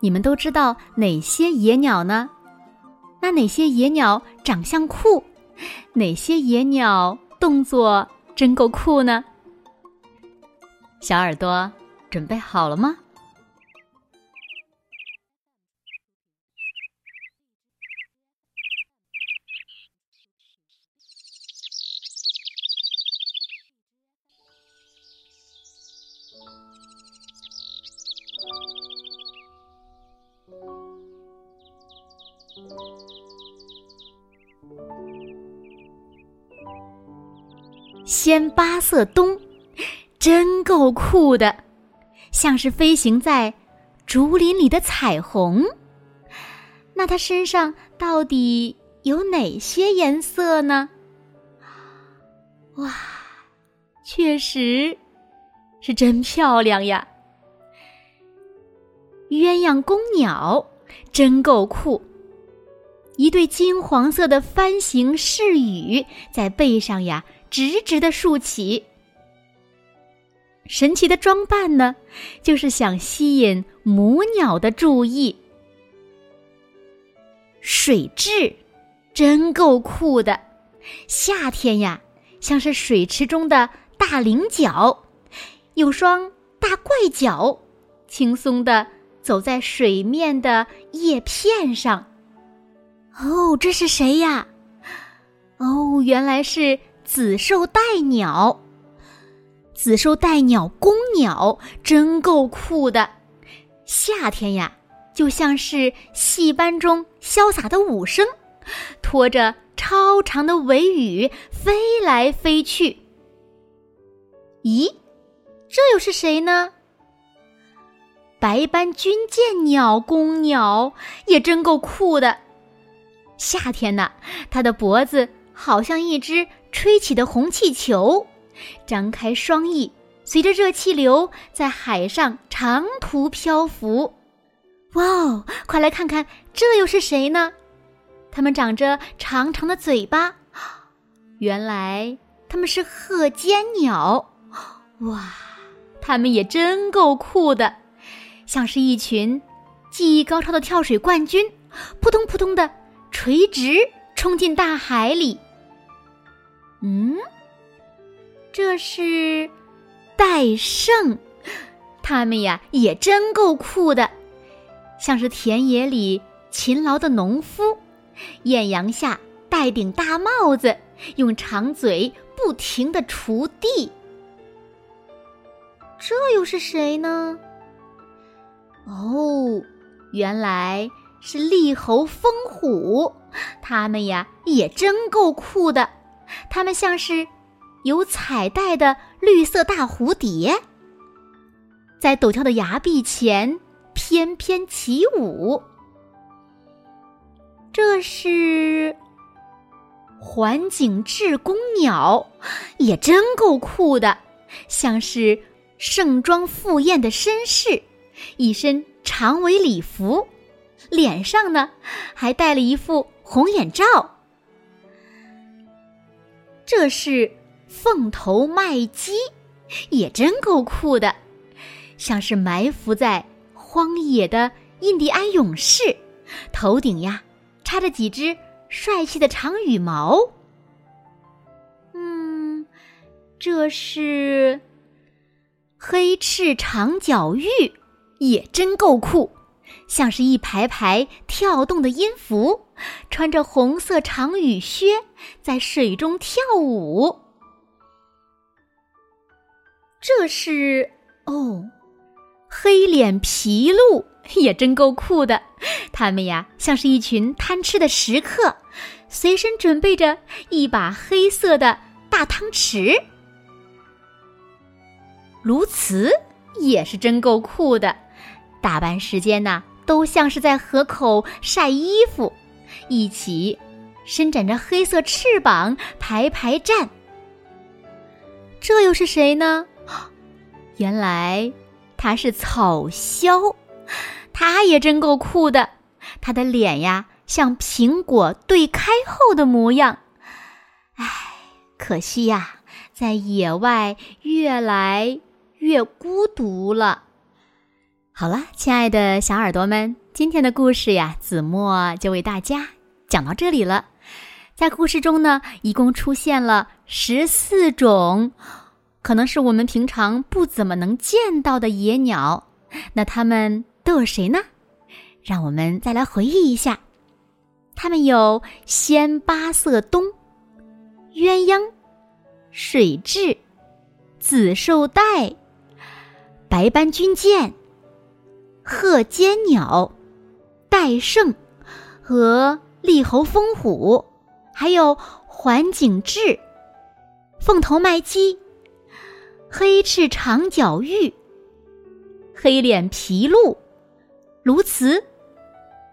你们都知道哪些野鸟呢？那哪些野鸟长相酷？哪些野鸟动作真够酷呢？小耳朵准备好了吗？仙八色冬，真够酷的，像是飞行在竹林里的彩虹。那它身上到底有哪些颜色呢？哇，确实是真漂亮呀！鸳鸯公鸟真够酷，一对金黄色的帆形翅羽在背上呀。直直的竖起，神奇的装扮呢，就是想吸引母鸟的注意。水蛭真够酷的，夏天呀，像是水池中的大菱角，有双大怪脚，轻松的走在水面的叶片上。哦，这是谁呀？哦，原来是。紫绶带鸟，紫绶带鸟公鸟真够酷的。夏天呀，就像是戏班中潇洒的武生，拖着超长的尾羽飞来飞去。咦，这又是谁呢？白斑军舰鸟公鸟也真够酷的。夏天呢，它的脖子好像一只。吹起的红气球，张开双翼，随着热气流在海上长途漂浮。哇哦，快来看看，这又是谁呢？它们长着长长的嘴巴，原来它们是鹤尖鸟。哇，它们也真够酷的，像是一群技艺高超的跳水冠军，扑通扑通的垂直冲进大海里。嗯，这是戴胜，他们呀也真够酷的，像是田野里勤劳的农夫，艳阳下戴顶大帽子，用长嘴不停的锄地。这又是谁呢？哦，原来是立猴、风虎，他们呀也真够酷的。它们像是有彩带的绿色大蝴蝶，在陡峭的崖壁前翩翩起舞。这是环景雉公鸟，也真够酷的，像是盛装赴宴的绅士，一身长尾礼服，脸上呢还戴了一副红眼罩。这是凤头麦鸡，也真够酷的，像是埋伏在荒野的印第安勇士，头顶呀插着几只帅气的长羽毛。嗯，这是黑翅长脚鹬，也真够酷，像是一排排跳动的音符。穿着红色长雨靴，在水中跳舞。这是哦，黑脸皮鹿也真够酷的。他们呀，像是一群贪吃的食客，随身准备着一把黑色的大汤匙。鸬鹚也是真够酷的，打扮时间呢都像是在河口晒衣服，一起伸展着黑色翅膀排排站。这又是谁呢？原来他是草枭，他也真够酷的。他的脸呀，像苹果对开后的模样。唉，可惜呀，在野外越来越孤独了。好了，亲爱的小耳朵们，今天的故事呀，子墨就为大家讲到这里了。在故事中呢，一共出现了十四种，可能是我们平常不怎么能见到的野鸟。那它们都有谁呢？让我们再来回忆一下，它们有鲜八色冬、鸳鸯、水蛭、紫绶带、白斑军舰。鹤尖鸟、戴胜和立喉蜂虎，还有环颈雉、凤头麦鸡、黑翅长脚鹬、黑脸琵鹭、鸬鹚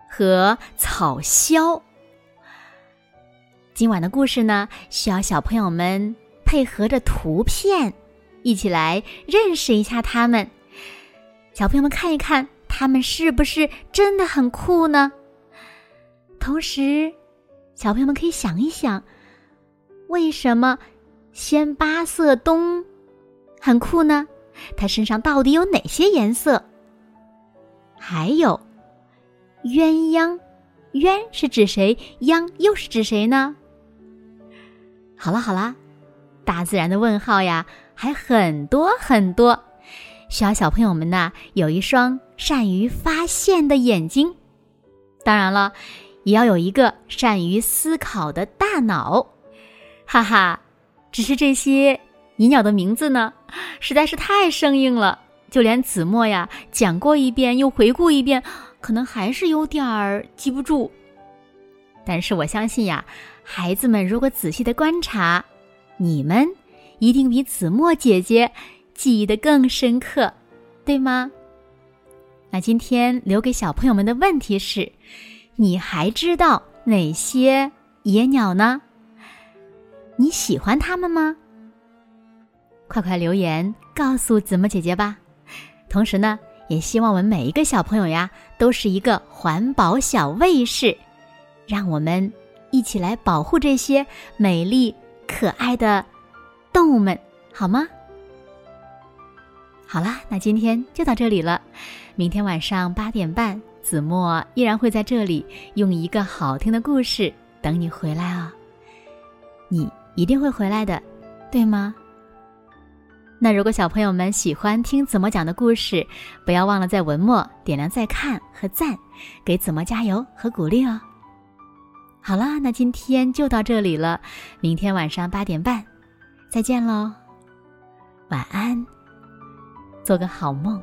和草鸮。今晚的故事呢，需要小朋友们配合着图片，一起来认识一下它们。小朋友们看一看。他们是不是真的很酷呢？同时，小朋友们可以想一想，为什么鲜八色冬很酷呢？它身上到底有哪些颜色？还有，鸳鸯，鸳是指谁？鸯又是指谁呢？好了好了，大自然的问号呀，还很多很多。需要小朋友们呢有一双善于发现的眼睛，当然了，也要有一个善于思考的大脑。哈哈，只是这些野鸟的名字呢，实在是太生硬了，就连子墨呀讲过一遍又回顾一遍，可能还是有点儿记不住。但是我相信呀，孩子们如果仔细的观察，你们一定比子墨姐姐。记忆的更深刻，对吗？那今天留给小朋友们的问题是：你还知道哪些野鸟呢？你喜欢它们吗？快快留言告诉子墨姐姐吧！同时呢，也希望我们每一个小朋友呀，都是一个环保小卫士，让我们一起来保护这些美丽可爱的动物们，好吗？好啦，那今天就到这里了。明天晚上八点半，子墨依然会在这里用一个好听的故事等你回来哦。你一定会回来的，对吗？那如果小朋友们喜欢听子墨讲的故事，不要忘了在文末点亮再看和赞，给子墨加油和鼓励哦。好啦，那今天就到这里了。明天晚上八点半，再见喽，晚安。做个好梦。